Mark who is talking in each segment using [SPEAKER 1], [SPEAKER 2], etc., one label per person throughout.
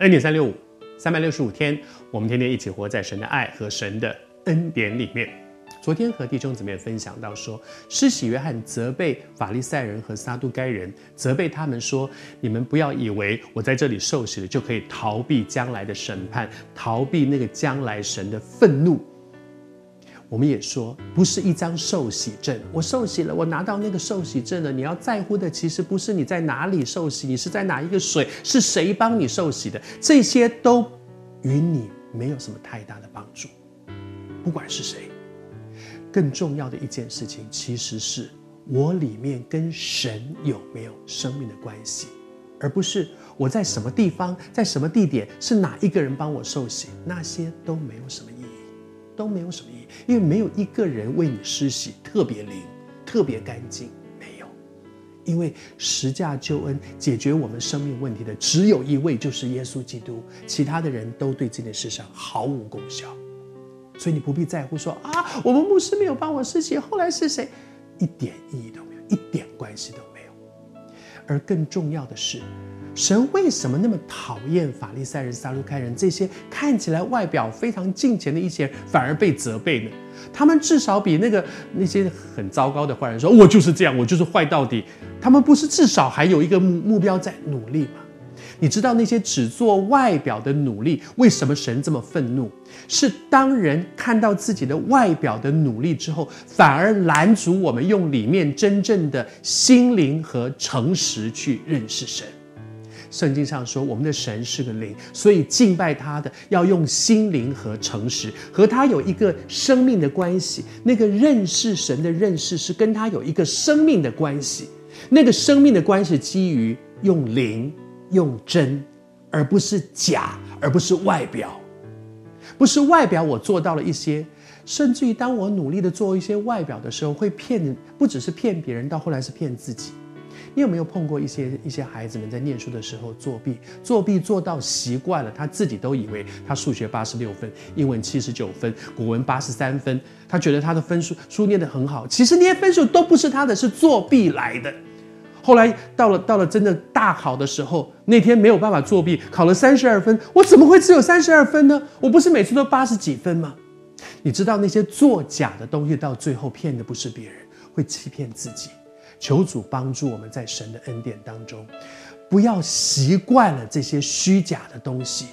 [SPEAKER 1] 恩典三六五，三百六十五天，我们天天一起活在神的爱和神的恩典里面。昨天和弟兄姊妹分享到说，施洗约翰责备法利赛人和撒都该人，责备他们说：你们不要以为我在这里受洗了就可以逃避将来的审判，逃避那个将来神的愤怒。我们也说，不是一张受洗证。我受洗了，我拿到那个受洗证了。你要在乎的，其实不是你在哪里受洗，你是在哪一个水，是谁帮你受洗的，这些都与你没有什么太大的帮助。不管是谁，更重要的一件事情，其实是我里面跟神有没有生命的关系，而不是我在什么地方，在什么地点，是哪一个人帮我受洗，那些都没有什么意义。都没有什么意义，因为没有一个人为你施洗特别灵、特别干净，没有。因为十架救恩解决我们生命问题的只有一位，就是耶稣基督，其他的人都对这件事上毫无功效。所以你不必在乎说啊，我们牧师没有帮我施洗，后来是谁？一点意义都没有，一点关系都没有。而更重要的是。神为什么那么讨厌法利赛人、撒都该人这些看起来外表非常敬虔的一些人，反而被责备呢？他们至少比那个那些很糟糕的坏人说：“我就是这样，我就是坏到底。”他们不是至少还有一个目目标在努力吗？你知道那些只做外表的努力，为什么神这么愤怒？是当人看到自己的外表的努力之后，反而拦阻我们用里面真正的心灵和诚实去认识神。圣经上说，我们的神是个灵，所以敬拜他的要用心灵和诚实，和他有一个生命的关系。那个认识神的认识是跟他有一个生命的关系。那个生命的关系基于用灵、用真，而不是假，而不是外表。不是外表我做到了一些，甚至于当我努力的做一些外表的时候，会骗，不只是骗别人，到后来是骗自己。你有没有碰过一些一些孩子们在念书的时候作弊？作弊做到习惯了，他自己都以为他数学八十六分，英文七十九分，古文八十三分，他觉得他的分数书念得很好。其实那些分数都不是他的，是作弊来的。后来到了到了真的大考的时候，那天没有办法作弊，考了三十二分。我怎么会只有三十二分呢？我不是每次都八十几分吗？你知道那些作假的东西，到最后骗的不是别人，会欺骗自己。求主帮助我们在神的恩典当中，不要习惯了这些虚假的东西，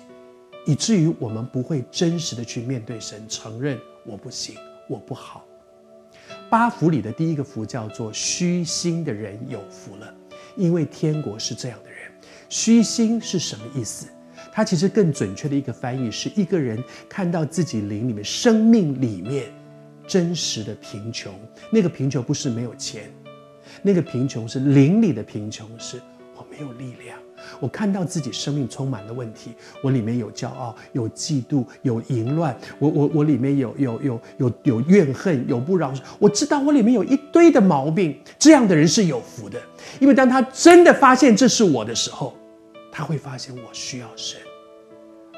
[SPEAKER 1] 以至于我们不会真实的去面对神，承认我不行，我不好。八福里的第一个福叫做虚心的人有福了，因为天国是这样的人。虚心是什么意思？它其实更准确的一个翻译是一个人看到自己灵里面、生命里面真实的贫穷，那个贫穷不是没有钱。那个贫穷是灵里的贫穷，是我没有力量。我看到自己生命充满了问题，我里面有骄傲，有嫉妒，有淫乱，我我我里面有有有有有怨恨，有不饶恕。我知道我里面有一堆的毛病，这样的人是有福的，因为当他真的发现这是我的时候，他会发现我需要神。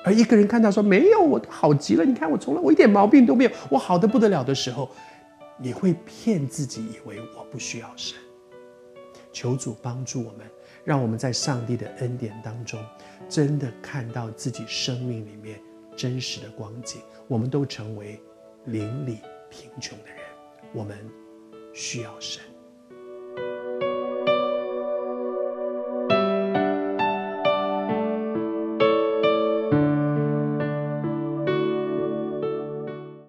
[SPEAKER 1] 而一个人看到说没有，我都好极了，你看我从来我一点毛病都没有，我好的不得了的时候，你会骗自己以为我不需要神。求主帮助我们，让我们在上帝的恩典当中，真的看到自己生命里面真实的光景。我们都成为邻里贫穷的人，我们需要神。